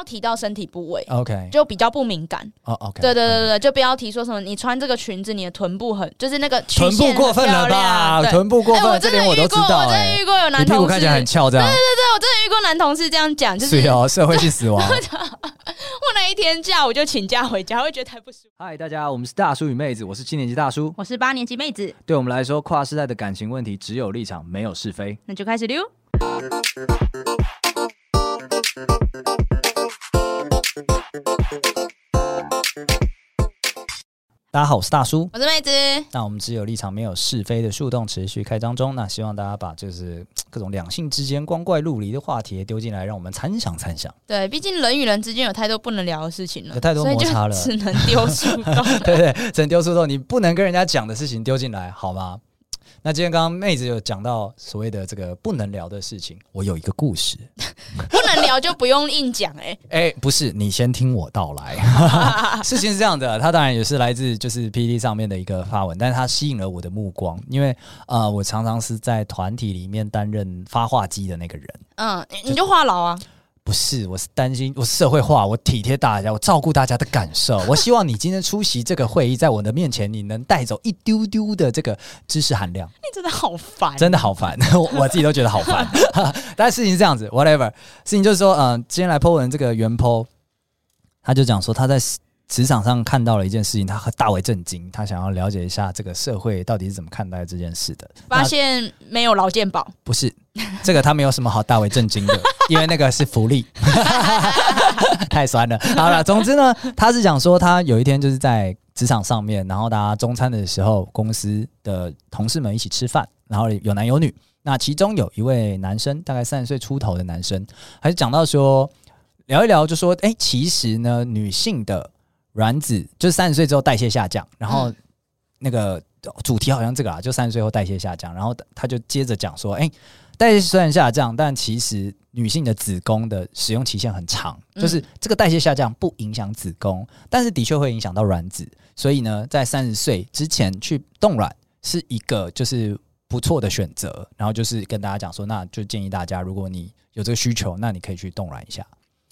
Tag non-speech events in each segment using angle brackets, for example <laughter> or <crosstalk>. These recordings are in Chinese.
要提到身体部位，OK，就比较不敏感。哦，OK，对对对对，就不要提说什么你穿这个裙子，你的臀部很，就是那个臀部过分了吧？臀部过分，这点我都知道。我真的遇过有男同事，看起来很翘，这样。对对对，我真的遇过男同事这样讲，就是哦，社会性死亡。<laughs> 我那一天假我就请假回家，我会觉得太不舒服。嗨，大家，我们是大叔与妹子，我是七年级大叔，我是八年级妹子。对我们来说，跨世代的感情问题只有立场，没有是非。那就开始溜。大家好，我是大叔，我是妹子。那我们只有立场，没有是非的树洞持续开张中。那希望大家把就是各种两性之间光怪陆离的话题丢进来，让我们参详参详。对，毕竟人与人之间有太多不能聊的事情了，有太多摩擦了，只能丢树洞。<laughs> 对，对对，只能丢树洞。你不能跟人家讲的事情丢进来，好吗？那今天刚刚妹子有讲到所谓的这个不能聊的事情，我有一个故事，<laughs> 不能聊就不用硬讲哎 <laughs> 哎，不是，你先听我道来。<laughs> 事情是这样的，他当然也是来自就是 PTT 上面的一个发文，但是他吸引了我的目光，因为呃，我常常是在团体里面担任发话机的那个人，嗯，你就话痨啊。不是，我是担心我社会化，我体贴大家，我照顾大家的感受。<laughs> 我希望你今天出席这个会议，在我的面前，你能带走一丢丢的这个知识含量。你真的好烦，真的好烦，<laughs> 我自己都觉得好烦。<laughs> 但事情是这样子，whatever，事情就是说，嗯、呃，今天来 po 文这个原 po，他就讲说他在。职场上看到了一件事情，他大为震惊，他想要了解一下这个社会到底是怎么看待这件事的。发现没有劳健保，<laughs> 不是这个，他没有什么好大为震惊的，因为那个是福利，<laughs> 太酸了。好了，总之呢，他是想说他有一天就是在职场上面，然后大家中餐的时候，公司的同事们一起吃饭，然后有男有女，那其中有一位男生，大概三十岁出头的男生，还是讲到说聊一聊，就说哎、欸，其实呢，女性的。卵子就是三十岁之后代谢下降，然后那个主题好像这个啊，就三十岁后代谢下降，然后他就接着讲说，哎，代谢虽然下降，但其实女性的子宫的使用期限很长，就是这个代谢下降不影响子宫，但是的确会影响到卵子，所以呢，在三十岁之前去冻卵是一个就是不错的选择，然后就是跟大家讲说，那就建议大家，如果你有这个需求，那你可以去冻卵一下。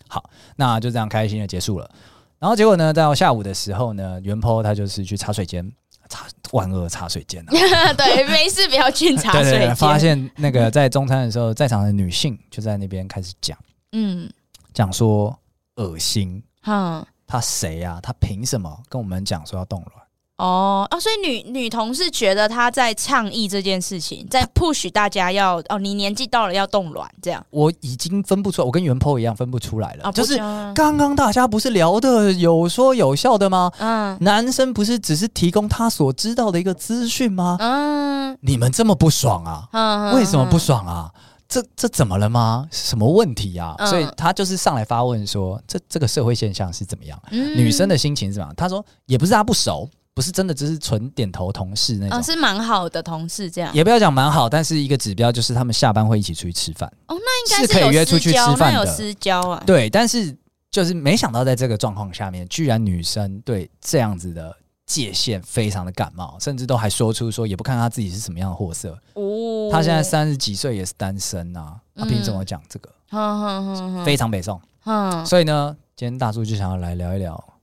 好，那就这样开心的结束了。然后结果呢，到下午的时候呢，原 po 他就是去茶水间，茶万恶茶水间、啊、<laughs> 对，没事不要进茶水间。对对对，发现那个在中餐的时候，在场的女性就在那边开始讲，嗯，讲说恶心，嗯，他谁呀、啊？他凭什么跟我们讲说要动卵？哦哦，所以女女同事觉得她在倡议这件事情，在 push 大家要哦，你年纪到了要冻卵这样。我已经分不出来，我跟原 po 一样分不出来了。哦、就是刚刚大家不是聊的有说有笑的吗？嗯，男生不是只是提供他所知道的一个资讯吗？嗯，你们这么不爽啊？嗯，为什么不爽啊？这这怎么了吗？什么问题啊？嗯、所以他就是上来发问说，这这个社会现象是怎么样？嗯、女生的心情是怎么样？他说也不是他不熟。不是真的，只是纯点头同事那种，哦、是蛮好的同事这样。也不要讲蛮好，但是一个指标就是他们下班会一起出去吃饭。哦，那应该是，是可以约出去吃饭的，有私交啊。对，但是就是没想到在这个状况下面，居然女生对这样子的界限非常的感冒，甚至都还说出说也不看他自己是什么样的货色。哦，他现在三十几岁也是单身啊，他凭什么讲这个？嗯、非常北宋。嗯，所以呢，今天大叔就想要来聊一聊。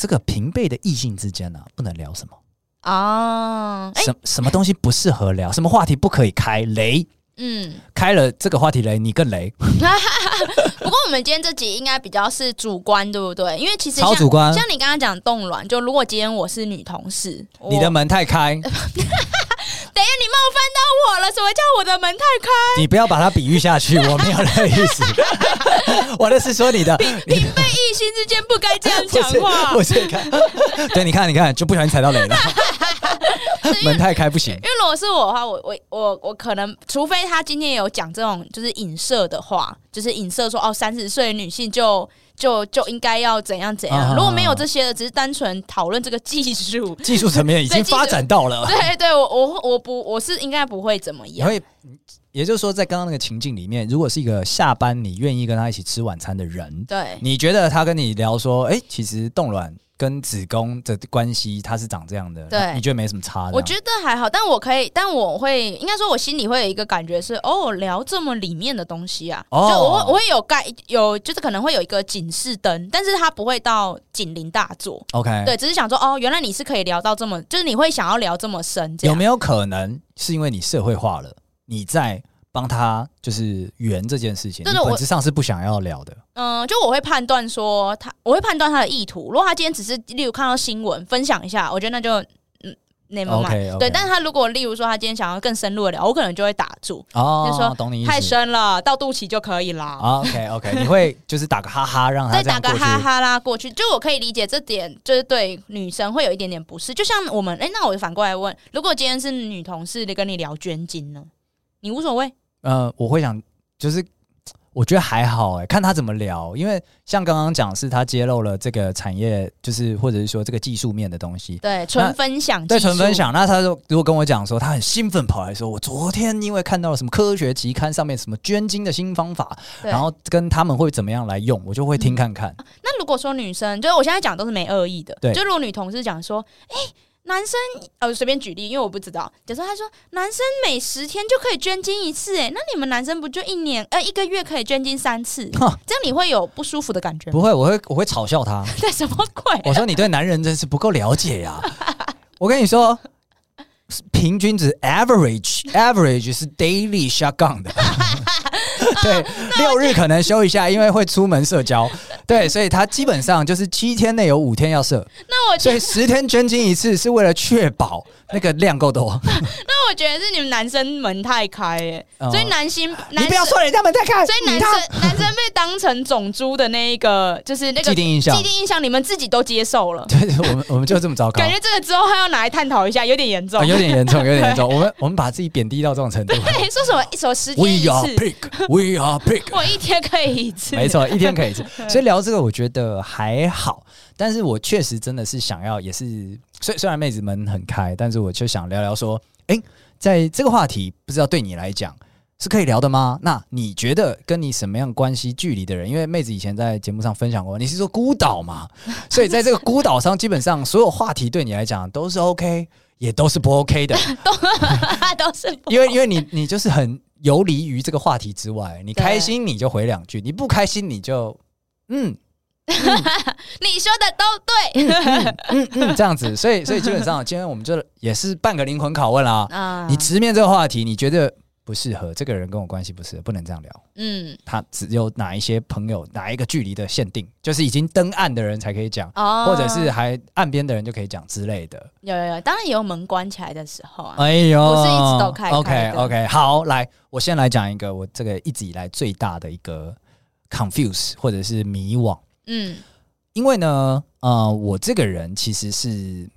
这个平辈的异性之间呢、啊，不能聊什么啊？什什么东西不适合聊？什么话题不可以开？雷？嗯，开了这个话题雷，你更雷。<laughs> 不过我们今天这集应该比较是主观，对不对？因为其实像超主观，像你刚刚讲冻卵，就如果今天我是女同事，你的门太开。<laughs> 等一下，你冒犯到我了！什么叫我的门太开？你不要把它比喻下去，<laughs> 我没有那个意思。<laughs> 我的是说你的平辈异性之间不该这样讲话。我先看，对，你看，你看，就不小心踩到雷了。门太开不行。因为如果是我的话，我我我我可能，除非他今天有讲这种就是影射的话，就是影射说哦，三十岁女性就。就就应该要怎样怎样，啊、如果没有这些的，只是单纯讨论这个技术，技术层面已经发展到了。对对，我我我不我是应该不会怎么样。会也就是说，在刚刚那个情境里面，如果是一个下班你愿意跟他一起吃晚餐的人，对，你觉得他跟你聊说，哎、欸，其实冻卵。跟子宫的关系，它是长这样的，对，你觉得没什么差的？我觉得还好，但我可以，但我会应该说，我心里会有一个感觉是，哦，聊这么里面的东西啊，哦、就我会我会有盖有，就是可能会有一个警示灯，但是它不会到警铃大作。OK，对，只是想说，哦，原来你是可以聊到这么，就是你会想要聊这么深，有没有可能是因为你社会化了？你在。帮他就是圆这件事情，本质上是不想要聊的。嗯，就我会判断说他，我会判断他的意图。如果他今天只是例如看到新闻分享一下，我觉得那就嗯，never mind。对，但是他如果例如说他今天想要更深入的聊，我可能就会打住。哦，就说太深了，到肚脐就可以了。OK OK，<laughs> 你会就是打个哈哈让他再打个哈哈啦过去。就我可以理解这点，就是对女生会有一点点不适。就像我们，哎、欸，那我反过来问，如果今天是女同事跟你聊捐精呢，你无所谓？呃，我会想，就是我觉得还好哎，看他怎么聊，因为像刚刚讲，是他揭露了这个产业，就是或者是说这个技术面的东西，对，纯分享，对，纯分享。那他说，如果跟我讲说，他很兴奋跑来说，我昨天因为看到了什么科学期刊上面什么捐精的新方法，然后跟他们会怎么样来用，我就会听看看。嗯，那如果说女生，就是我现在讲都是没恶意的，对，就如果女同事讲说，哎。男生呃，随便举例，因为我不知道。假设他说男生每十天就可以捐精一次，哎，那你们男生不就一年呃一个月可以捐精三次？<laughs> 这样你会有不舒服的感觉吗？不会，我会我会嘲笑他。<laughs> 对，什么鬼啊？我说你对男人真是不够了解呀！<laughs> 我跟你说，平均值 average average 是 daily shotgun 的。<laughs> 对，六日可能休一下，因为会出门社交。对，所以他基本上就是七天内有五天要射。那我所以十天捐精一次，是为了确保那个量够多。<laughs> 那我觉得是你们男生门太开耶，所以男性，你不要说人家门太开。所以男生男生被当成种猪的那一个，就是那个既定印象，既定印象你们自己都接受了。<laughs> 对，我们我们就这么糟糕。感觉这个之后还要拿来探讨一下，有点严重，有点严重，有点严重。<laughs> 我们我们把自己贬低到这种程度。<laughs> 对，说什么一首十天一次。We are pig，We are pig。我一天可以一次，没错，一天可以一次。所以聊这个，我觉得还好。但是我确实真的是想要，也是虽虽然妹子们很开，但是我就想聊聊说，诶，在这个话题，不知道对你来讲是可以聊的吗？那你觉得跟你什么样关系距离的人？因为妹子以前在节目上分享过，你是说孤岛嘛？<laughs> 所以在这个孤岛上，基本上所有话题对你来讲都是 OK，也都是不 OK 的，<laughs> 都都是不 <laughs> OK。因为因为你你就是很。游离于这个话题之外，你开心你就回两句，你不开心你就嗯，嗯你说的都对，嗯嗯，嗯，这样子，所以所以基本上今天我们就也是半个灵魂拷问啦。啊，你直面这个话题，你觉得？不适合这个人跟我关系不适合，不能这样聊。嗯，他只有哪一些朋友，哪一个距离的限定，就是已经登岸的人才可以讲，哦，或者是还岸边的人就可以讲之类的。有有有，当然也有门关起来的时候啊。哎呦，不是一直都开开。OK OK，好，来，我先来讲一个我这个一直以来最大的一个 confuse 或者是迷惘。嗯，因为呢，呃，我这个人其实是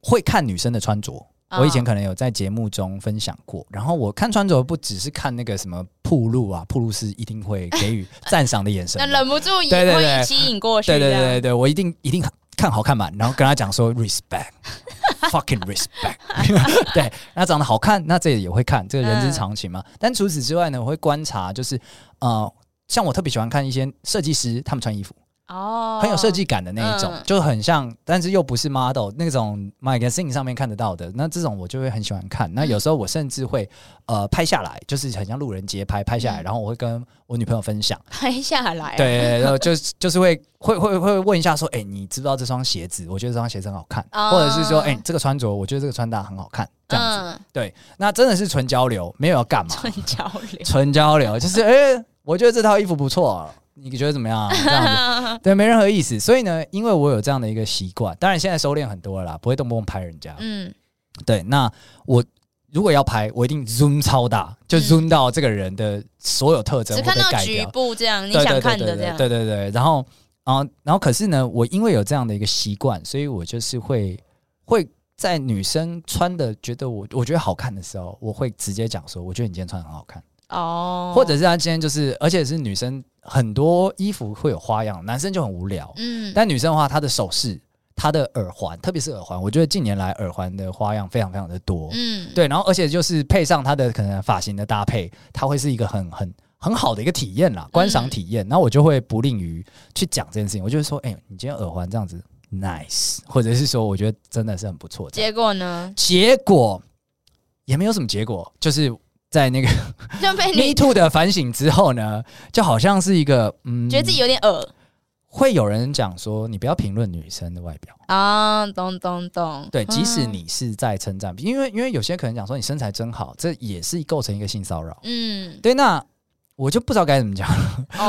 会看女生的穿着。我以前可能有在节目中分享过，然后我看穿着不只是看那个什么暴露啊，暴露是一定会给予赞赏的眼神，<laughs> 那忍不住也 <laughs> 会吸引过去。对对对对对，我一定一定看好看嘛，然后跟他讲说 respect，fucking respect，<laughs> 对，那长得好看，那这也会看，这个人之常情嘛。但除此之外呢，我会观察，就是呃，像我特别喜欢看一些设计师他们穿衣服。哦，oh, 很有设计感的那一种，嗯、就很像，但是又不是 model 那种 magazine 上面看得到的。那这种我就会很喜欢看。那有时候我甚至会呃拍下来，就是很像路人街拍拍下来，嗯、然后我会跟我女朋友分享。拍下来、啊，对，然后就就是会会会会问一下说，哎、欸，你知不知道这双鞋子？我觉得这双鞋子很好看，oh. 或者是说，哎、欸，这个穿着，我觉得这个穿搭很好看，这样子。嗯、对，那真的是纯交流，没有要干嘛？纯交流，纯交流，就是哎、欸，我觉得这套衣服不错、啊。你觉得怎么样、啊？<laughs> 这样子对，没任何意思。所以呢，因为我有这样的一个习惯，当然现在收敛很多了啦，不会动不动拍人家。嗯，对。那我如果要拍，我一定 zoom 超大，就 zoom 到这个人的所有特征，只看到局部这样，你想看的这样。对对对。然后，然后，然后，可是呢，我因为有这样的一个习惯，所以我就是会会在女生穿的觉得我我觉得好看的时候，我会直接讲说，我觉得你今天穿很好看。哦，或者是他今天就是，而且是女生很多衣服会有花样，男生就很无聊。嗯，但女生的话，她的首饰、她的耳环，特别是耳环，我觉得近年来耳环的花样非常非常的多。嗯，对，然后而且就是配上她的可能发型的搭配，它会是一个很很很好的一个体验啦，观赏体验。然后我就会不吝于去讲这件事情，我就会说，哎，你今天耳环这样子 nice，或者是说我觉得真的是很不错。结果呢？结果也没有什么结果，就是。在那个 <laughs> Me Too 的反省之后呢，就好像是一个嗯，觉得自己有点恶。会有人讲说，你不要评论女生的外表啊，懂懂懂。对，即使你是在称赞，因为因为有些可能讲说你身材真好，这也是构成一个性骚扰。嗯，对。那我就不知道该怎么讲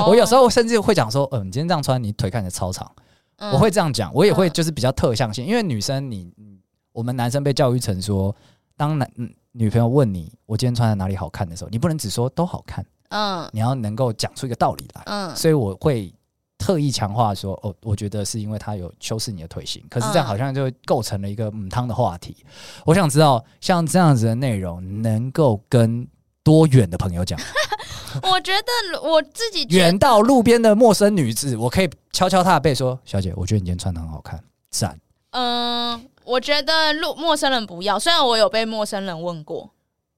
我有时候甚至会讲说，嗯、呃，你今天这样穿，你腿看起来超长。嗯、我会这样讲，我也会就是比较特向性，嗯、因为女生你我们男生被教育成说，当男嗯。女朋友问你我今天穿在哪里好看的时候，你不能只说都好看，嗯，你要能够讲出一个道理来，嗯，所以我会特意强化说，哦，我觉得是因为它有修饰你的腿型，可是这样好像就构成了一个母汤的话题。嗯、我想知道像这样子的内容能够跟多远的朋友讲？<laughs> 我觉得我自己远到路边的陌生女子，我可以敲敲她的背说，小姐，我觉得你今天穿的很好看，赞，嗯。我觉得路陌生人不要，虽然我有被陌生人问过，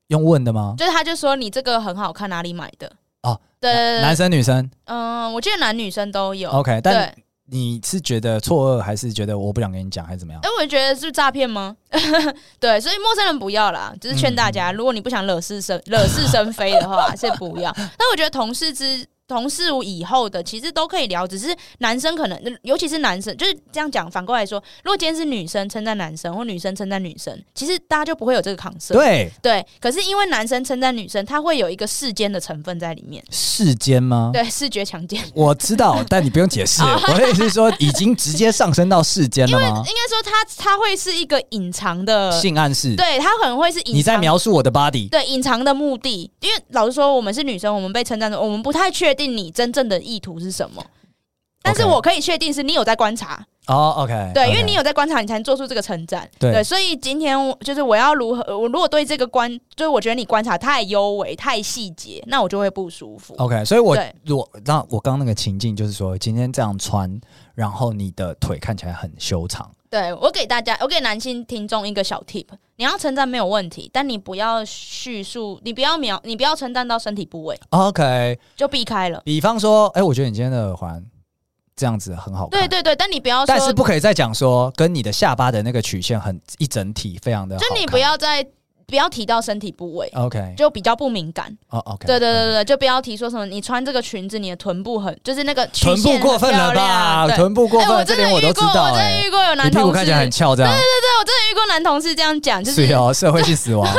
用问的吗？就是他就说你这个很好看，哪里买的？哦，对，对，对，男生女生，嗯，我记得男女生都有。OK，但你是觉得错愕，还是觉得我不想跟你讲，还是怎么样？哎，我觉得是诈骗吗？<laughs> 对，所以陌生人不要啦，就是劝大家，嗯、如果你不想惹是生惹是生非的话，<laughs> 是不要。但我觉得同事之。同事以后的其实都可以聊，只是男生可能，尤其是男生，就是这样讲。反过来说，如果今天是女生称赞男生，或女生称赞女生，其实大家就不会有这个抗色。对对，可是因为男生称赞女生，他会有一个世间的成分在里面。世间吗？对，视觉强奸。我知道，但你不用解释。<laughs> 我的意思是说，已经直接上升到世间了吗？应该说，他他会是一个隐藏的性暗示。对，他可能会是隐。你在描述我的 body。对，隐藏的目的。因为老实说，我们是女生，我们被称赞的，我们不太确定你真正的。意图是什么？但是我可以确定是你有在观察哦。Oh, OK，对，okay. 因为你有在观察，你才能做出这个称赞。对，所以今天就是我要如何？我如果对这个观，就是我觉得你观察太优美、太细节，那我就会不舒服。OK，所以我对如果那我刚刚那个情境就是说，今天这样穿，然后你的腿看起来很修长。对，我给大家，我给男性听众一个小 tip：你要称赞没有问题，但你不要叙述，你不要描，你不要称赞到身体部位。OK，就避开了。比方说，哎，我觉得你今天的耳环这样子很好看。对对对，但你不要说，但是不可以再讲说跟你的下巴的那个曲线很一整体非常的。就你不要再。不要提到身体部位，OK，就比较不敏感。哦，OK，对对对对，就不要提说什么你穿这个裙子，你的臀部很，就是那个臀 <laughs> 部过分了吧？臀部过分，这点我都知道。我真的遇过有男同事，看起来很翘，这样。对对对，我真的遇过男同事这样讲，就是哦，社会性死亡。<laughs> 我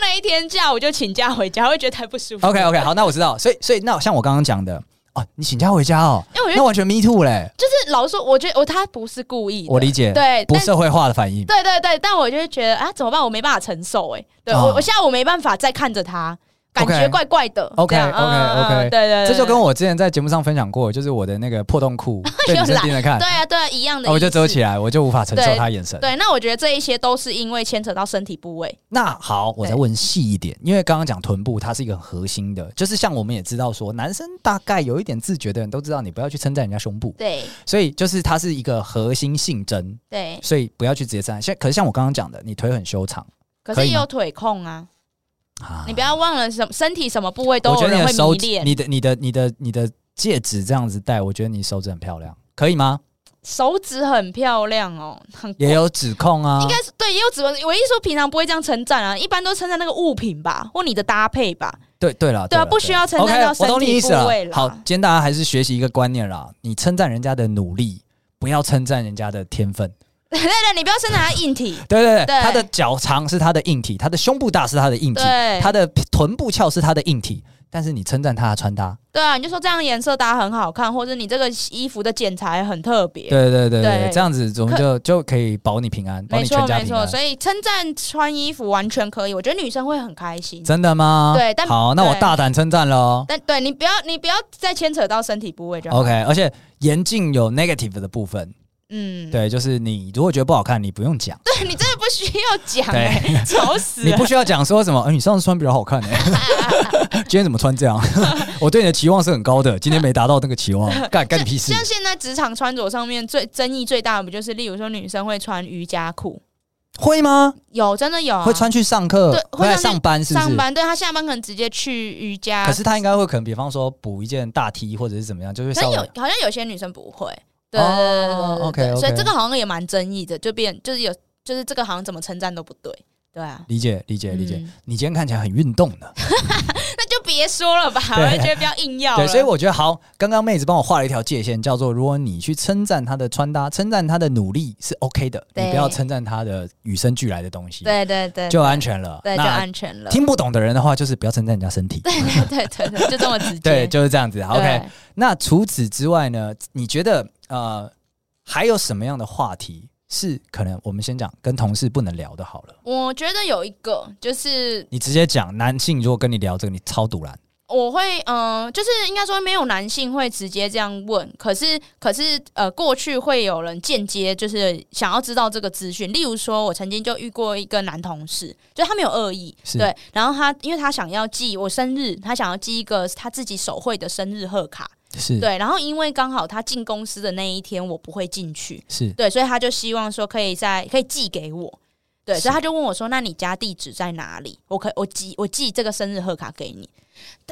那一天假我就请假回家，会觉得太不舒服。OK OK，好，那我知道。所以所以那像我刚刚讲的。哦，你请假回家哦？因为我觉得那完全 me too 嘞，就是老实说，我觉得我他不是故意的，我理解，对，不社会化的反应，对对对，但我就会觉得啊，怎么办？我没办法承受，哎，对我我现在我没办法再看着他。感觉怪怪的。OK OK OK，对对，这就跟我之前在节目上分享过，就是我的那个破洞裤 <laughs> 被女生盯着看，对啊对啊，一样的。我就遮起来，我就无法承受他眼神。对，那我觉得这一些都是因为牵扯到身体部位。那好，我再问细一点，因为刚刚讲臀部，它是一个很核心的，就是像我们也知道说，男生大概有一点自觉的人都知道，你不要去称赞人家胸部。对，所以就是它是一个核心性征。对，所以不要去直接称赞。像可是像我刚刚讲的，你腿很修长，可是也有腿控啊。你不要忘了什么身体什么部位都有人会迷恋。你的你的你的你的戒指这样子戴，我觉得你手指很漂亮，可以吗？手指很漂亮哦，很也有指控啊，应该是对，也有指控。我一说平常不会这样称赞啊，一般都称赞那个物品吧，或你的搭配吧。对对了，对啊，不需要称赞到身体部位了。好，今天大家还是学习一个观念啦，你称赞人家的努力，不要称赞人家的天分。对对对，你不要称赞他硬体。对对对，他的脚长是他的硬体，他的胸部大是他的硬体，他的臀部翘是他的硬体。但是你称赞他的穿搭，对啊，你就说这样颜色搭很好看，或者你这个衣服的剪裁很特别。对对对对，这样子我们就就可以保你平安，保你全家平安。没错没错，所以称赞穿衣服完全可以，我觉得女生会很开心。真的吗？对，但好，那我大胆称赞喽。但对你不要，你不要再牵扯到身体部位就好。OK，而且严禁有 negative 的部分。嗯，对，就是你如果觉得不好看，你不用讲。对你真的不需要讲、欸，哎，<laughs> 吵死了！你不需要讲说什么，呃，你上次穿比较好看、欸，哎，<laughs> 今天怎么穿这样？<laughs> 我对你的期望是很高的，今天没达到那个期望，干干你屁事！像现在职场穿着上面最争议最大的，不就是例如说女生会穿瑜伽裤？会吗？有，真的有、啊，会穿去上课，对，会来上班是不是？上班，对他下班可能直接去瑜伽。可是他应该会可能，比方说补一件大 T 或者是怎么样，就是稍微有好像有些女生不会。对对对对，OK，所以这个好像也蛮争议的，就变就是有就是这个好像怎么称赞都不对，对啊，理解理解理解。你今天看起来很运动呢，<laughs> 那就别说了吧，我就觉得不要硬要。对，所以我觉得好，刚刚妹子帮我画了一条界限，叫做如果你去称赞她的穿搭，称赞她的努力是 OK 的，你不要称赞她的与生俱来的东西，对对对，就安全了，对，就安全了。听不懂的人的话，就是不要称赞人家身体，对对对对，就这么直接，<laughs> 对，就是这样子。OK，那除此之外呢？你觉得呃？还有什么样的话题是可能我们先讲跟同事不能聊的？好了，我觉得有一个就是你直接讲，男性如果跟你聊这个，你超堵然。我会嗯、呃，就是应该说没有男性会直接这样问，可是可是呃，过去会有人间接就是想要知道这个资讯。例如说，我曾经就遇过一个男同事，就他没有恶意，对，然后他因为他想要寄我生日，他想要寄一个他自己手绘的生日贺卡。是对，然后因为刚好他进公司的那一天我不会进去，是对，所以他就希望说可以在可以寄给我，对，所以他就问我说：“那你家地址在哪里？我可以我寄我寄这个生日贺卡给你。”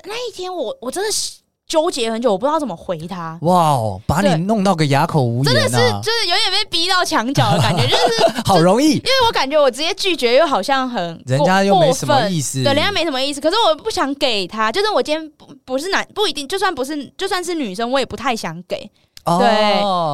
那一天我我真的是。纠结很久，我不知道怎么回他。哇哦，把你弄到个哑口无言，啊，真的是就是有点被逼到墙角的感觉，<laughs> 就是好容易。因为我感觉我直接拒绝又好像很人家又没什么意思，对，人家没什么意思。可是我不想给他，就是我今天不不是男不一定，就算不是就算是女生，我也不太想给。哦、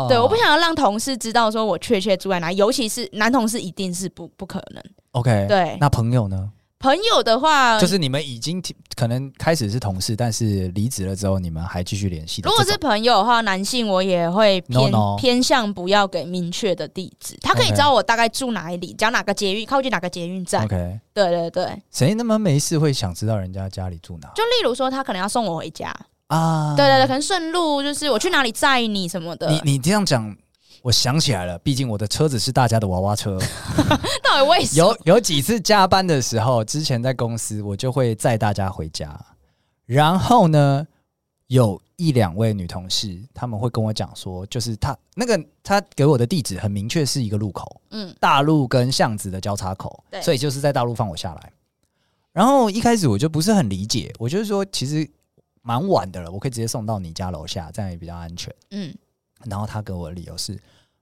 对对，我不想要让同事知道说我确切住在哪，尤其是男同事，一定是不不可能。OK，对，那朋友呢？朋友的话，就是你们已经可能开始是同事，但是离职了之后，你们还继续联系。如果是朋友的话，男性我也会偏 no, no. 偏向不要给明确的地址，他可以知道我大概住哪里，讲哪个捷运，靠近哪个捷运站。OK，对对对。谁那么没事会想知道人家家里住哪？就例如说，他可能要送我回家啊，对对对，可能顺路就是我去哪里载你什么的。你你这样讲。我想起来了，毕竟我的车子是大家的娃娃车。<laughs> 到底为什么？有有几次加班的时候，之前在公司，我就会载大家回家。然后呢，有一两位女同事，他们会跟我讲说，就是他那个他给我的地址很明确，是一个路口，嗯，大路跟巷子的交叉口，对，所以就是在大路放我下来。然后一开始我就不是很理解，我就是说，其实蛮晚的了，我可以直接送到你家楼下，这样也比较安全，嗯。然后他给我的理由是，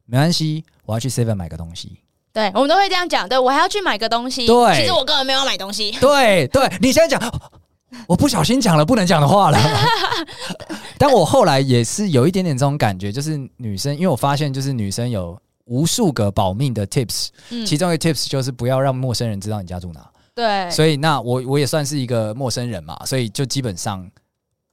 没关系，我要去 Seven 买个东西。对，我们都会这样讲。对，我还要去买个东西。对，其实我根本没有买东西。对对，你现在讲，我不小心讲了不能讲的话了。<laughs> 但我后来也是有一点点这种感觉，就是女生，因为我发现就是女生有无数个保命的 tips，嗯，其中一个 tips 就是不要让陌生人知道你家住哪。对，所以那我我也算是一个陌生人嘛，所以就基本上。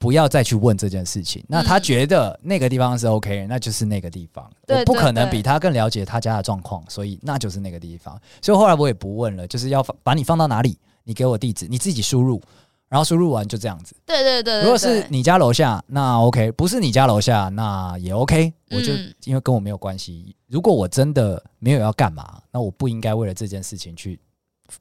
不要再去问这件事情。那他觉得那个地方是 OK，那就是那个地方。我不可能比他更了解他家的状况，所以那就是那个地方。所以后来我也不问了，就是要把你放到哪里，你给我地址，你自己输入，然后输入完就这样子。对对对。如果是你家楼下，那 OK；不是你家楼下，那也 OK。我就因为跟我没有关系。如果我真的没有要干嘛，那我不应该为了这件事情去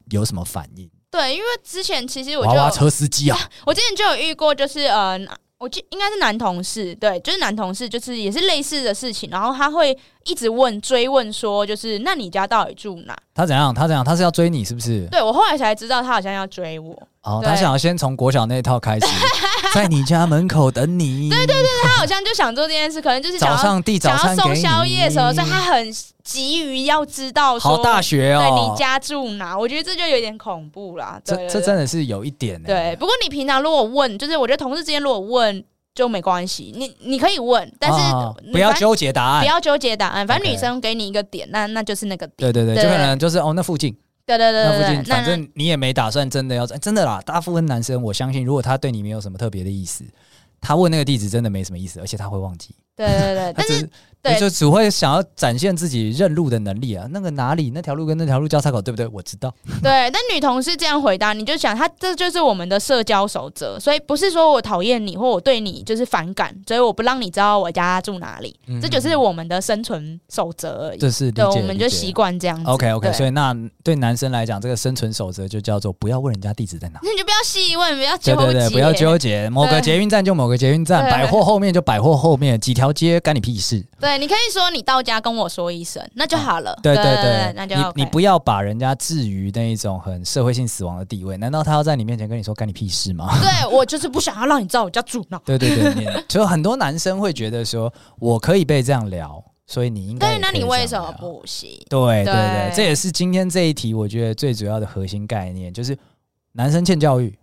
有什么反应。对，因为之前其实我就娃娃车司机啊，<laughs> 我之前就有遇过，就是呃，我记应该是男同事，对，就是男同事，就是也是类似的事情，然后他会一直问追问说，就是那你家到底住哪？他怎样？他怎样？他是要追你是不是？对，我后来才知道，他好像要追我。哦，他想要先从国小那一套开始，<laughs> 在你家门口等你。对对对，他好像就想做这件事，可能就是早上递早餐送宵夜什么，所以他很急于要知道说，好大学哦，对，你家住哪？我觉得这就有点恐怖啦。这这真的是有一点。对，不过你平常如果问，就是我觉得同事之间如果问就没关系，你你可以问，但是不要纠结答案，不要纠结答案。反正女生给你一个点，那那就是那个点。对对对，就可能就是哦，那附近。对对对，那附近反正你也没打算真的要，真的啦。大部分男生，我相信，如果他对你没有什么特别的意思，他问那个地址真的没什么意思，而且他会忘记。对对对，<laughs> 但是对，就只会想要展现自己认路的能力啊。那个哪里那条路跟那条路交叉口，对不对？我知道。<laughs> 对，但女同事这样回答，你就想，她这就是我们的社交守则，所以不是说我讨厌你或我对你就是反感，所以我不让你知道我家住哪里，嗯、这就是我们的生存守则而已。这是对，我们就习惯这样子。OK OK，所以那对男生来讲，这个生存守则就叫做不要问人家地址在哪，那你就不要细问，不要纠结，对对对，不要纠结，某个捷运站就某个捷运站，百货后面就百货后面，几条街干你屁事。对，你可以说你到家跟我说一声，那就好了。对对对，那就你你不要把人家置于那一种很社会性死亡的地位。难道他要在你面前跟你说干你屁事吗？<laughs> 对，我就是不想要让你知道我家住 <laughs> 哪。对对对，就很多男生会觉得说，我可以被这样聊，所以你应该。对，那你为什么不行？对对对，这也是今天这一题我觉得最主要的核心概念，就是男生欠教育。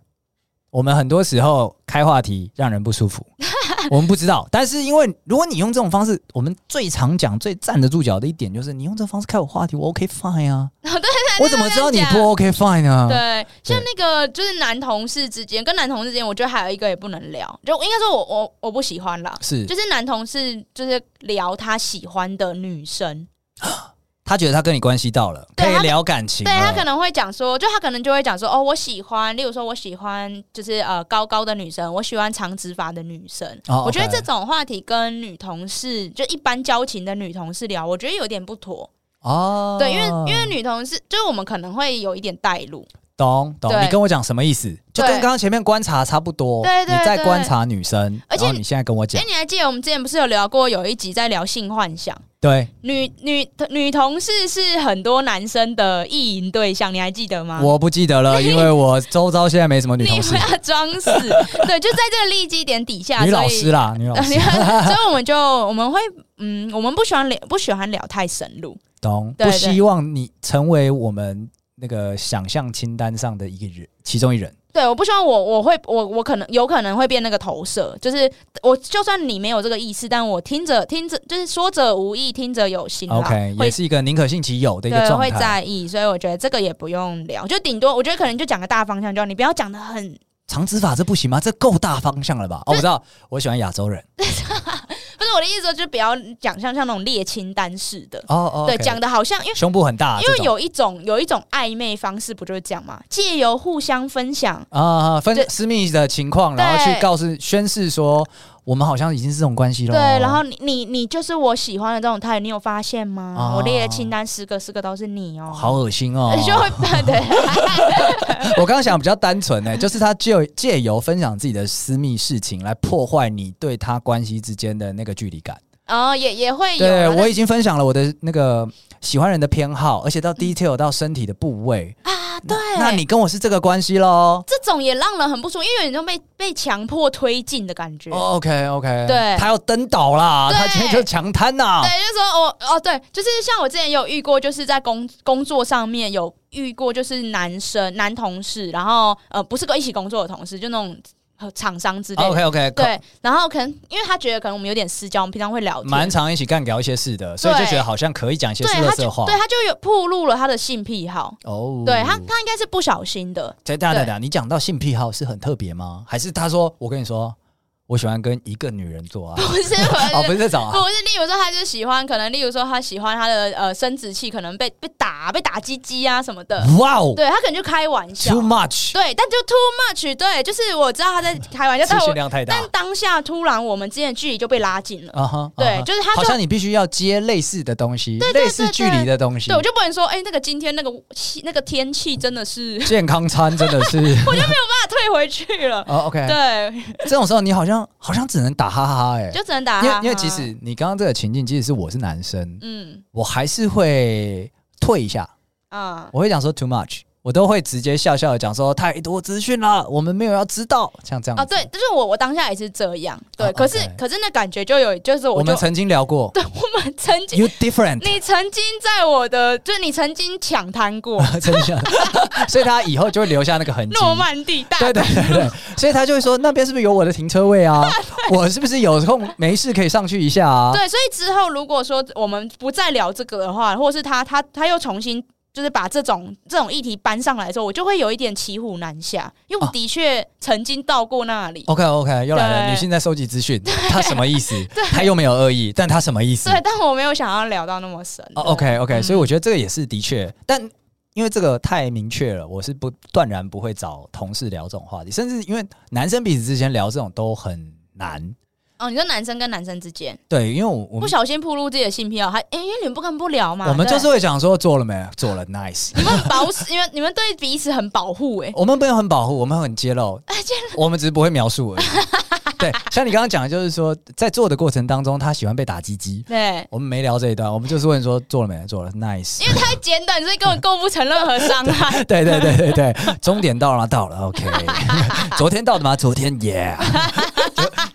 我们很多时候开话题让人不舒服。<laughs> 我们不知道，但是因为如果你用这种方式，我们最常讲、最站得住脚的一点就是，你用这种方式开我话题，我 OK fine 啊。对对对，我怎么知道你不 OK fine 呢？对，像那个就是男同事之间，跟男同事之间，我觉得还有一个也不能聊，就应该说我我我不喜欢啦。是，就是男同事就是聊他喜欢的女生。<gasps> <laughs> 他觉得他跟你关系到了，可以聊感情。对，他可能会讲说，就他可能就会讲说，哦，我喜欢，例如说我喜欢就是呃高高的女生，我喜欢长直发的女生。哦，我觉得这种话题跟女同事就一般交情的女同事聊，我觉得有点不妥。哦，对，因为因为女同事就是我们可能会有一点带入。懂懂，你跟我讲什么意思？就跟刚刚前面观察差不多。对对，你在观察女生，而且你现在跟我讲，哎，你还记得我们之前不是有聊过有一集在聊性幻想？对，女女女同事是很多男生的意淫对象，你还记得吗？我不记得了，<laughs> 因为我周遭现在没什么女同事。你不要装死，<laughs> 对，就在这个利基点底下，女老师啦，<laughs> 女老师，所以我们就我们会嗯，我们不喜欢聊，不喜欢聊太深入，懂？不希望你成为我们。那个想象清单上的一个人，其中一人。对，我不希望我我会我我可能有可能会变那个投射，就是我就算你没有这个意思，但我听着听着就是说者无意，听者有心。OK，也是一个宁可信其有的一个状态。会在意，所以我觉得这个也不用聊，就顶多我觉得可能就讲个大方向，就你不要讲的很长指法，这不行吗？这够大方向了吧？哦，我知道，我喜欢亚洲人。<laughs> 我的意思说，就不要讲像像那种列清单式的。哦哦，对，讲的好像因为胸部很大，因为有一种有一种暧昧方式，不就是这样吗？借由互相分享。啊，分私密的情况，然后去告诉宣誓说。我们好像已经是这种关系了。对，然后你你你就是我喜欢的这种态，你有发现吗？哦、我列的清单十个十个都是你哦，好恶心哦。<laughs> 就会对。<laughs> 我刚刚想比较单纯呢，就是他借借由分享自己的私密事情来破坏你对他关系之间的那个距离感。哦，也也会有。对，我已经分享了我的那个喜欢人的偏好，而且到 detail 到身体的部位。嗯对，那你跟我是这个关系喽？这种也让人很不舒服，因为有一种被被强迫推进的感觉。Oh, OK OK，对，他要登岛啦，他今天就强贪呐。对，就是说我哦，对，就是像我之前有遇过，就是在工工作上面有遇过，就是男生男同事，然后呃，不是跟一起工作的同事，就那种。和厂商之类的，OK OK，对，然后可能因为他觉得可能我们有点私交，我们平常会聊天，蛮常一起干聊一些事的，所以就觉得好像可以讲一些色色话，对，他就有暴露了他的性癖好哦，对他他应该是不小心的。对，等等等，你讲到性癖好是很特别吗？还是他说我跟你说？我喜欢跟一个女人做爱，<laughs> 不是，<laughs> 哦，不是这种啊，不是。例如说，他就喜欢，可能例如说，他喜欢他的呃生殖器，可能被被打，被打鸡鸡啊什么的。哇哦，对他可能就开玩笑，too much，对，但就 too much，对，就是我知道他在开玩笑，但是量太大。但当下突然我们之间的距离就被拉近了，啊哈，对，就是他好像你必须要接类似的东西，类似距离的东西，对，我就不能说，哎，那个今天那个气那个天气真的是健康餐，真的是，<laughs> 我就没有办法退回去了。哦，OK，对，这种时候你好像好像只能。打哈哈哎、欸，就只能打哈哈，因为因为其实你刚刚这个情境，即使是我是男生，嗯，我还是会退一下，啊、嗯，我会讲说 too much。我都会直接笑笑的讲说太多资讯了，我们没有要知道，像这样啊，对，就是我我当下也是这样，对，可是可是那感觉就有，就是我们曾经聊过，<laughs> 对，我们曾经，You different，你曾经在我的，就是你曾经抢滩过，<laughs> <laughs> 所以他以后就会留下那个痕迹，诺曼底大，对对对对，所以他就会说那边是不是有我的停车位啊？我是不是有空没事可以上去一下啊？对，所以之后如果说我们不再聊这个的话，或者是他他他又重新。就是把这种这种议题搬上来的时候，我就会有一点骑虎难下，因为我的确曾经到过那里。OK OK，又来了，女性在收集资讯，她什么意思？<laughs> 她又没有恶意，但她什么意思？对，但我没有想要聊到那么深。OK OK，所以我觉得这个也是的确，但因为这个太明确了，我是不断然不会找同事聊这种话题，甚至因为男生彼此之间聊这种都很难。哦，你说男生跟男生之间，对，因为我我不小心暴露自己的性癖好，还哎，因为你们不跟不聊嘛。我们就是会讲说做了没，做了，nice。<laughs> 你们保，你们你们对彼此很保护，哎，我们不用很保护，我们很揭露，<laughs> 揭露，我们只是不会描述而已。<laughs> 对，像你刚刚讲的，就是说在做的过程当中，他喜欢被打鸡鸡。对，我们没聊这一段，我们就是问说做了没，做了，nice。因为太简短，所以根本构不成任何伤害。对对对对对，终点到了吗？到了，OK。昨天到的吗？昨天，yeah。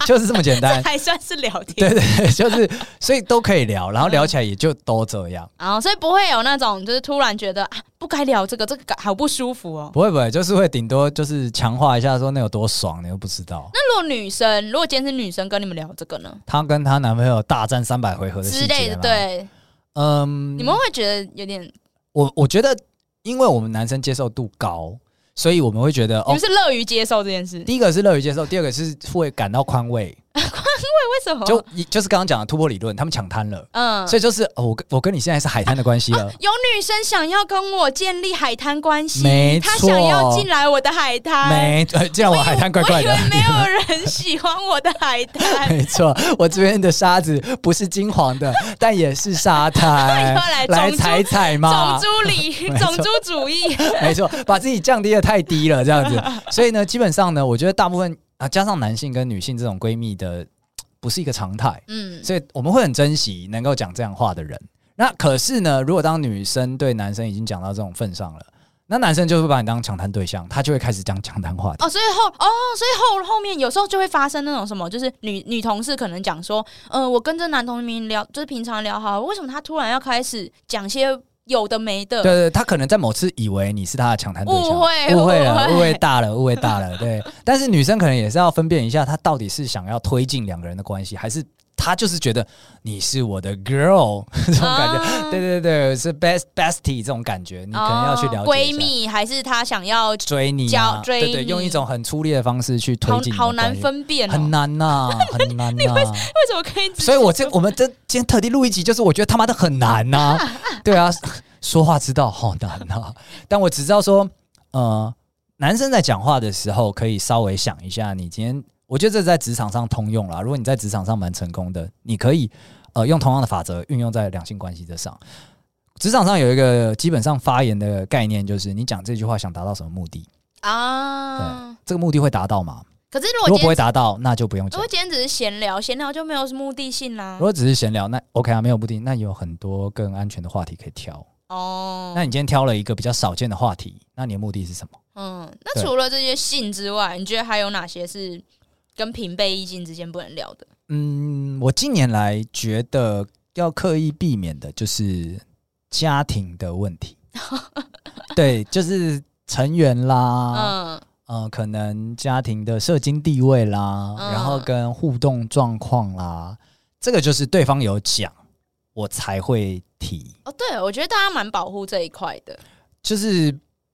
<laughs> 就是这么简单，还算是聊天。对对，就是所以都可以聊，然后聊起来也就都这样。啊、嗯，所以不会有那种就是突然觉得啊，不该聊这个，这个好不舒服哦。不会不会，就是会顶多就是强化一下，说那有多爽，你又不知道。那如果女生，如果今天是女生跟你们聊这个呢？她跟她男朋友大战三百回合的之类的，对，嗯，你们会觉得有点？我我觉得，因为我们男生接受度高。所以我们会觉得，你们是乐于接受这件事。第一个是乐于接受，第二个是会感到宽慰。<laughs> 宽慰为什么？就你就是刚刚讲的突破理论，他们抢滩了。嗯，所以就是我跟我跟你现在是海滩的关系了。有女生想要跟我建立海滩关系，没错，她想要进来我的海滩。没，这样我海滩怪怪的。没有 <laughs> 人喜欢我的海滩。<laughs> 没错，我这边的沙子不是金黄的，但也是沙滩。来踩踩嘛，种族理，种族主义。没错，把自己降低的太低了，这样子。所以呢，基本上呢，我觉得大部分。啊，加上男性跟女性这种闺蜜的，不是一个常态，嗯，所以我们会很珍惜能够讲这样话的人。那可是呢，如果当女生对男生已经讲到这种份上了，那男生就会把你当抢滩对象，他就会开始讲抢滩话题。哦，所以后哦，所以后后面有时候就会发生那种什么，就是女女同事可能讲说，嗯、呃，我跟这男同学聊，就是平常聊好，为什么他突然要开始讲些？有的没的，对，对对，他可能在某次以为你是他的抢滩对象，误会误会了，误会大了，误会大了，对。但是女生可能也是要分辨一下，她到底是想要推进两个人的关系，还是他就是觉得你是我的 girl <laughs> 这种感觉，嗯、对对对，是 best bestie 这种感觉，你可能要去了解闺蜜，还是他想要追你、啊，追对，对对，用一种很粗劣的方式去推进，好难分辨、哦，很难呐、啊，<laughs> 很难呐、啊。为为什么可以？所以我这我们这今天特地录一集，就是我觉得他妈的很难呐、啊，<laughs> 对啊。说话之道好难呐！但我只知道说，呃，男生在讲话的时候可以稍微想一下，你今天，我觉得这是在职场上通用啦。如果你在职场上蛮成功的，你可以呃用同样的法则运用在两性关系之上。职场上有一个基本上发言的概念，就是你讲这句话想达到什么目的啊？对，这个目的会达到吗？可是如果，如果不会达到，那就不用讲。如果今天只是闲聊，闲聊就没有目的性啦。如果只是闲聊，那 OK 啊，没有目的，那有很多更安全的话题可以挑。哦，那你今天挑了一个比较少见的话题，那你的目的是什么？嗯，那除了这些性之外，你觉得还有哪些是跟平辈异性之间不能聊的？嗯，我近年来觉得要刻意避免的就是家庭的问题。<laughs> 对，就是成员啦，嗯，呃，可能家庭的社经地位啦，嗯，然后跟互动状况啦，这个就是对方有讲。我才会提哦，对，我觉得大家蛮保护这一块的，就是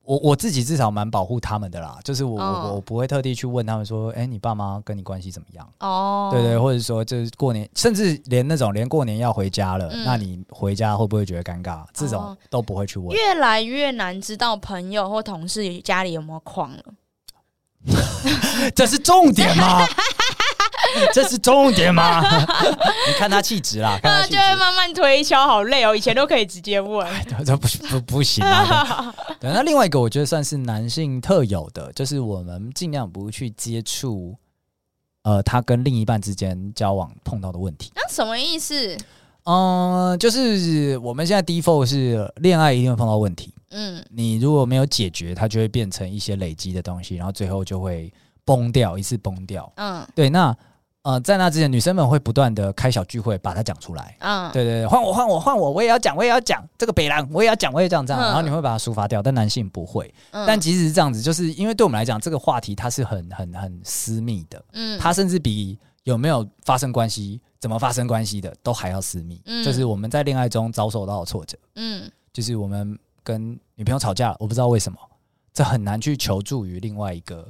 我我自己至少蛮保护他们的啦，就是我、哦、我不会特地去问他们说，哎，你爸妈跟你关系怎么样？哦，对对，或者说就是过年，甚至连那种连过年要回家了，嗯、那你回家会不会觉得尴尬？这种都不会去问。越来越难知道朋友或同事家里有没有矿了，<laughs> 这是重点吗？<laughs> <laughs> 这是重点吗？<laughs> 你看他气质啦，看他就会慢慢推敲，好累哦。以前都可以直接问，<laughs> 这不不不行啊。对，那另外一个我觉得算是男性特有的，就是我们尽量不去接触，呃，他跟另一半之间交往碰到的问题。那什么意思？嗯，就是我们现在 default 是恋爱一定会碰到问题。嗯，你如果没有解决，它就会变成一些累积的东西，然后最后就会崩掉，一次崩掉。嗯，对，那。呃，在那之前，女生们会不断的开小聚会，把它讲出来。嗯，对对对，换我换我换我，我也要讲，我也要讲这个北狼，我也要讲，我也这样这样。然后你会把它抒发掉，但男性不会。嗯，但即使是这样子，就是因为对我们来讲，这个话题它是很很很私密的。嗯，它甚至比有没有发生关系、怎么发生关系的都还要私密。嗯，就是我们在恋爱中遭受到的挫折。嗯，就是我们。跟女朋友吵架了，我不知道为什么，这很难去求助于另外一个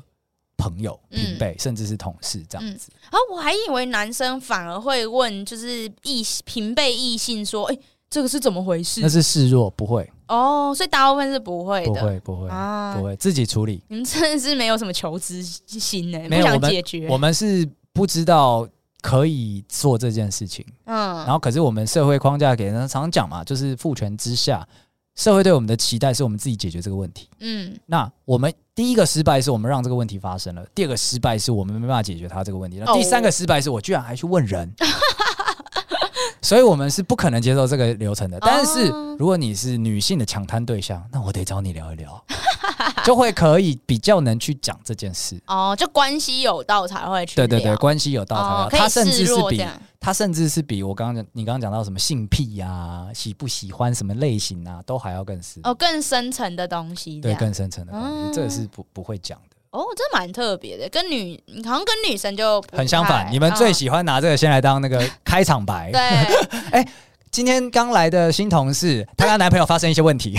朋友、平辈，嗯、甚至是同事这样子。啊、嗯，我还以为男生反而会问，就是异平辈异性说，哎、欸，这个是怎么回事？那是示弱，不会哦，所以大部分是不会的，不会，不会啊，不会自己处理。你们真的是没有什么求知心呢、欸，不想解决。我们，我们是不知道。可以做这件事情，嗯，然后可是我们社会框架给人常常讲嘛，就是父权之下，社会对我们的期待是我们自己解决这个问题，嗯，那我们第一个失败是我们让这个问题发生了，第二个失败是我们没办法解决它这个问题，那第三个失败是我居然还去问人，哦、<laughs> 所以我们是不可能接受这个流程的。但是如果你是女性的抢滩对象，那我得找你聊一聊。<laughs> 就会可以比较能去讲这件事。哦，就关系有道才会去对对对，关系有道才会、哦。他甚至是比他甚至是比我刚刚讲你刚刚讲到什么性癖呀、啊、喜不喜欢什么类型啊，都还要更深哦，更深层的东西。对，更深层的东西，嗯、这个是不不会讲的。哦，这蛮特别的，跟女好像跟女生就很相反。你们最喜欢拿这个先来当那个开场白。对，<laughs> 哎、欸，今天刚来的新同事，她跟她男朋友发生一些问题。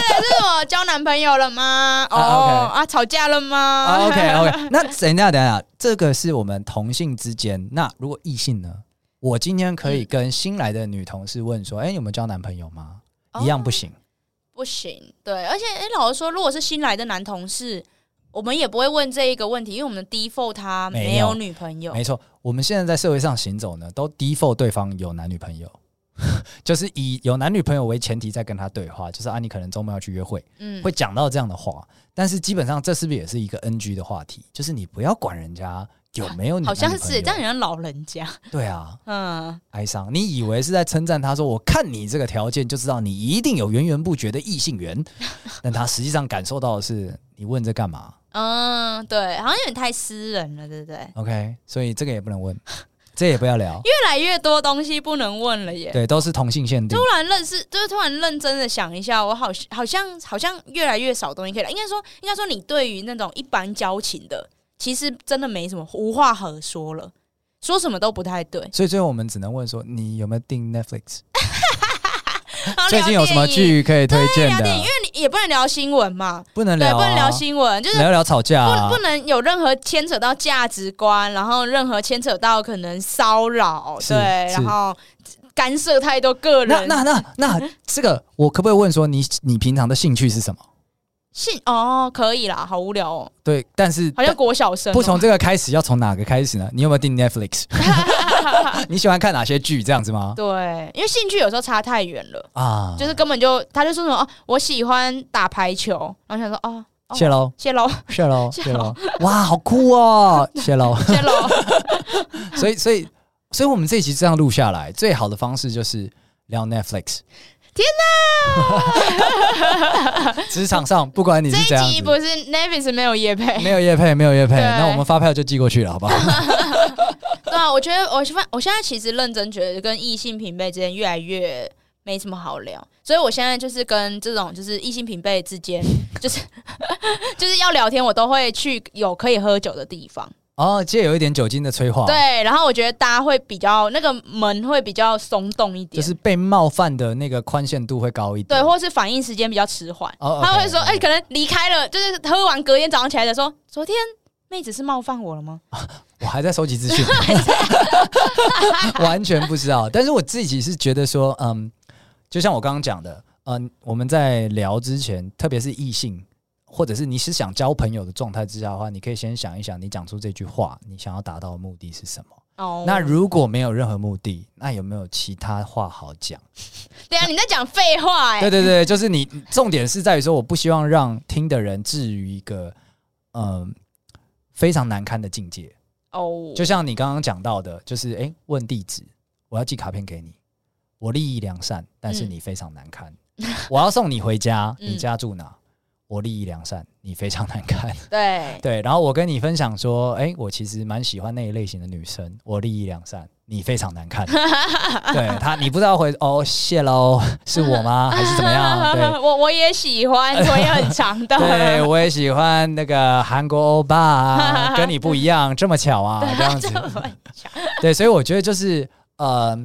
是我交男朋友了吗？哦、oh. 啊，吵架了吗、oh,？OK OK，<laughs> 那等一下等一下，这个是我们同性之间。那如果异性呢？我今天可以跟新来的女同事问说：“哎、嗯，欸、有没有交男朋友吗？” oh, 一样不行，不行。对，而且哎、欸，老实说，如果是新来的男同事，我们也不会问这一个问题，因为我们的 default 他没有女朋友。没错，我们现在在社会上行走呢，都 default 对方有男女朋友。<laughs> 就是以有男女朋友为前提在跟他对话，就是啊，你可能周末要去约会，嗯，会讲到这样的话。但是基本上这是不是也是一个 NG 的话题？就是你不要管人家有没有女朋友，好像是这样，人家老人家。<laughs> 对啊，嗯，哀伤。你以为是在称赞他说，我看你这个条件就知道你一定有源源不绝的异性缘，<laughs> 但他实际上感受到的是你问这干嘛？嗯，对，好像有点太私人了，对不对？OK，所以这个也不能问。这也不要聊，越来越多东西不能问了耶。对，都是同性限定。突然认识，就是突然认真的想一下，我好好像好像越来越少东西可以聊。应该说，应该说，你对于那种一般交情的，其实真的没什么无话可说了，说什么都不太对。所以最后我们只能问说，你有没有订 Netflix？最近有什么剧可以推荐的？因为你也不能聊新闻嘛，不能聊、啊，不能聊新闻，就是聊聊吵架、啊，不不能有任何牵扯到价值观，然后任何牵扯到可能骚扰，对，然后干涉太多个人。那那那那 <laughs> 这个，我可不可以问说你，你你平常的兴趣是什么？兴哦，可以啦，好无聊哦。对，但是好像国小生、哦，不从这个开始，要从哪个开始呢？你有没有订 Netflix？<laughs> <laughs> 你喜欢看哪些剧？这样子吗？对，因为兴趣有时候差太远了啊，就是根本就他就说什么哦，我喜欢打排球，然后想说哦，谢喽，谢喽，<laughs> 谢喽，谢喽，哇，好酷哦，谢喽，<laughs> 谢喽。所以，所以，所以我们这一集这样录下来，最好的方式就是聊 Netflix。天哪！职场上不管你是这样子，这一集不是 Navis 没有叶配，没有叶配，没有叶配，那我们发票就寄过去了，好不好？<laughs> 对啊，我觉得我现，我现在其实认真觉得跟异性平辈之间越来越没什么好聊，所以我现在就是跟这种就是异性平辈之间，就是 <laughs> 就是要聊天，我都会去有可以喝酒的地方。哦，借有一点酒精的催化，对，然后我觉得大家会比较那个门会比较松动一点，就是被冒犯的那个宽限度会高一点，对，或是反应时间比较迟缓。哦，他会说，哎、可能离开了，就是喝完隔天早上起来的说，昨天妹子是冒犯我了吗？啊、我还在收集资讯，<laughs> 完全不知道。但是我自己是觉得说，嗯，就像我刚刚讲的，嗯，我们在聊之前，特别是异性。或者是你是想交朋友的状态之下的话，你可以先想一想，你讲出这句话，你想要达到的目的是什么？哦、oh.，那如果没有任何目的，那有没有其他话好讲？对啊，你在讲废话哎、欸！对对对，就是你重点是在于说，我不希望让听的人置于一个嗯、呃、非常难堪的境界哦。Oh. 就像你刚刚讲到的，就是哎，问地址，我要寄卡片给你，我利益良善，但是你非常难堪。嗯、我要送你回家，你家住哪？嗯我利益良善，<laughs> 你非常难看。对 <laughs> 对，然后我跟你分享说，哎、欸，我其实蛮喜欢那一类型的女生。我利益良善，你非常难看。<laughs> 对他，你不知道回哦，谢喽，是我吗？还是怎么样？对，我我也喜欢，腿很长的。对，我也喜欢那个韩国欧巴，跟你不一样，这么巧啊，这样子。对，所以我觉得就是，呃，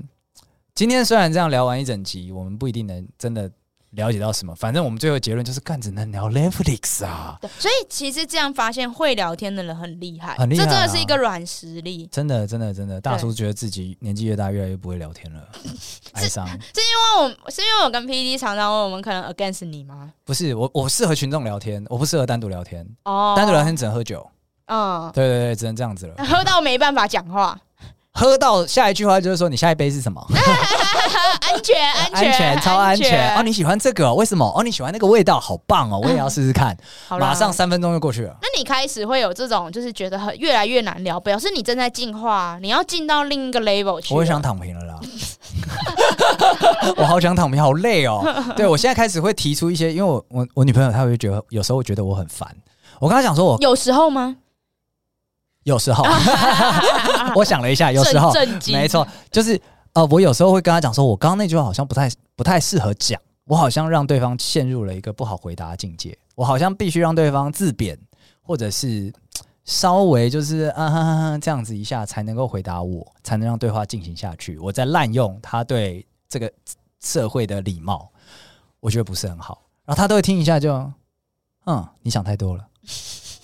今天虽然这样聊完一整集，我们不一定能真的。了解到什么。反正我们最后结论就是，干只能聊 Netflix 啊。对，所以其实这样发现会聊天的人很厉害，很厉害啊，这真的是一个软实力。真的，真的，真的，大叔觉得自己年纪越大，越来越不会聊天了，<laughs> 哀伤。是因为我是因为我跟 PD 常常问我们可能 against 你吗？不是，我我适合群众聊天，我不适合单独聊天。哦，单独聊天只能喝酒。嗯，对对对，只能这样子了。喝到没办法讲话。喝到下一句话就是说，你下一杯是什么？<laughs> 安全，安全，安全，超安全，哦！你喜欢这个？为什么？哦，你喜欢那个味道，好棒哦！我也要试试看。嗯、马上三分钟就过去了。那你开始会有这种，就是觉得很越来越难聊，表示你正在进化，你要进到另一个 level 去。我会想躺平了啦。<laughs> 我好想躺平，好累哦。<laughs> 对，我现在开始会提出一些，因为我我我女朋友她会觉得有时候会觉得我很烦。我跟她讲说，我有时候吗？有时候，<laughs> 我想了一下，有时候，没错，就是呃，我有时候会跟他讲说，我刚刚那句话好像不太不太适合讲，我好像让对方陷入了一个不好回答的境界，我好像必须让对方自贬，或者是稍微就是啊哈哈哈这样子一下才能够回答我，才能让对话进行下去。我在滥用他对这个社会的礼貌，我觉得不是很好，然后他都会听一下就，就嗯，你想太多了。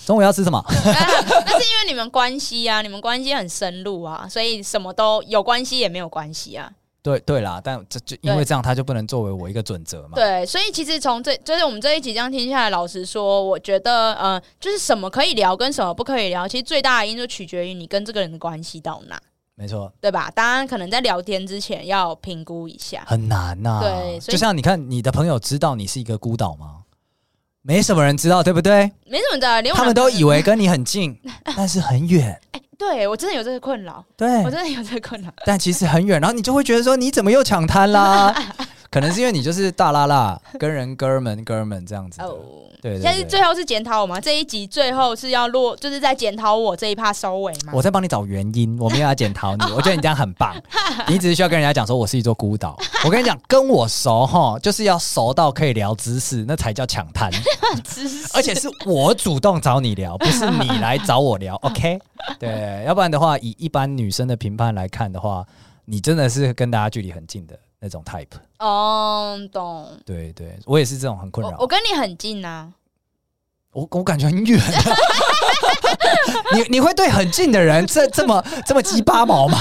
中午要吃什么？<laughs> 那是因为你们关系啊，你们关系很深入啊，所以什么都有关系也没有关系啊。对对啦，但这就因为这样，他就不能作为我一个准则嘛。对，所以其实从这就是我们这一集这样听下来，老实说，我觉得呃，就是什么可以聊，跟什么不可以聊，其实最大的因素取决于你跟这个人的关系到哪。没错，对吧？当然，可能在聊天之前要评估一下，很难呐、啊。对，就像你看，你的朋友知道你是一个孤岛吗？没什么人知道，对不对？没什么的，连我他们都以为跟你很近，<laughs> 但是很远。哎、欸，对我真的有这个困扰，对 <laughs> 我真的有这个困扰，但其实很远。然后你就会觉得说，你怎么又抢滩啦？<laughs> 可能是因为你就是大拉拉跟人哥们哥们这样子。哦对，对，对，现在是最后是检讨我吗？这一集最后是要落，就是在检讨我这一趴收尾吗？我在帮你找原因，我没有要检讨你。我觉得你这样很棒，<laughs> 你只是需要跟人家讲说，我是一座孤岛。我跟你讲，跟我熟哈，就是要熟到可以聊知识，那才叫抢滩。<laughs> 知识，而且是我主动找你聊，不是你来找我聊。<laughs> OK，对，要不然的话，以一般女生的评判来看的话，你真的是跟大家距离很近的那种 type。哦，懂。对对，我也是这种很困扰。我跟你很近啊。我我感觉很远，<laughs> 你你会对很近的人这这么这么鸡巴毛吗？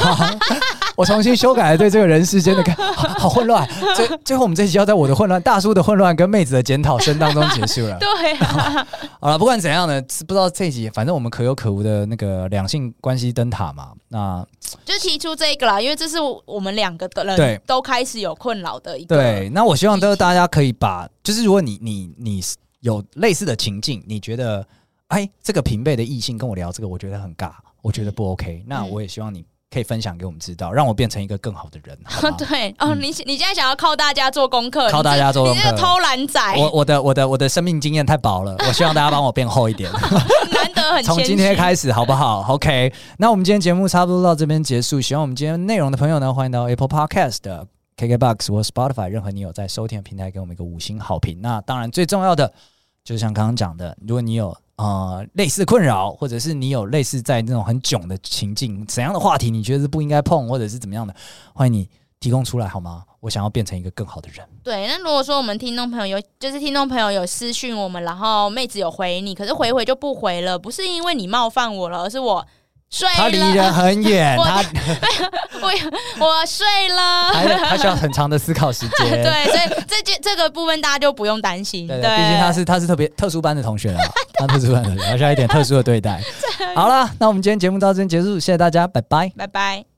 <laughs> 我重新修改了对这个人世间的看，好，好混乱。最最后我们这一集要在我的混乱、大叔的混乱跟妹子的检讨声当中结束了。<laughs> 对啊，好了，不管怎样呢，不知道这一集，反正我们可有可无的那个两性关系灯塔嘛，那就提出这个啦，因为这是我们两个的人对都开始有困扰的一个。对，那我希望都大家可以把，就是如果你你你。有类似的情境，你觉得，哎，这个平辈的异性跟我聊这个，我觉得很尬，我觉得不 OK。那我也希望你可以分享给我们知道，让我变成一个更好的人。<laughs> 对哦，你你现在想要靠大家做功课，靠大家做功课，偷懒仔。我我的我的我的生命经验太薄了，<laughs> 我希望大家帮我变厚一点。<laughs> 难得很，从今天开始好不好？OK。那我们今天节目差不多到这边结束。喜欢我们今天内容的朋友呢，欢迎到 Apple Podcast 的。KKBOX 或 Spotify，任何你有在收听的平台，给我们一个五星好评。那当然最重要的，就是像刚刚讲的，如果你有呃类似困扰，或者是你有类似在那种很囧的情境，怎样的话题你觉得是不应该碰，或者是怎么样的，欢迎你提供出来好吗？我想要变成一个更好的人。对，那如果说我们听众朋友有，就是听众朋友有私讯我们，然后妹子有回你，可是回回就不回了，不是因为你冒犯我了，而是我。睡了，他离人很远，<laughs> 他我 <laughs> 我睡了，他他需要很长的思考时间。<laughs> 对，所以这件这个部分大家就不用担心。对，毕竟他是他是特别特殊班的同学啊，他特殊班的同学，还需要一点特殊的对待。好了，那我们今天节目到这边结束，谢谢大家，拜拜，拜拜。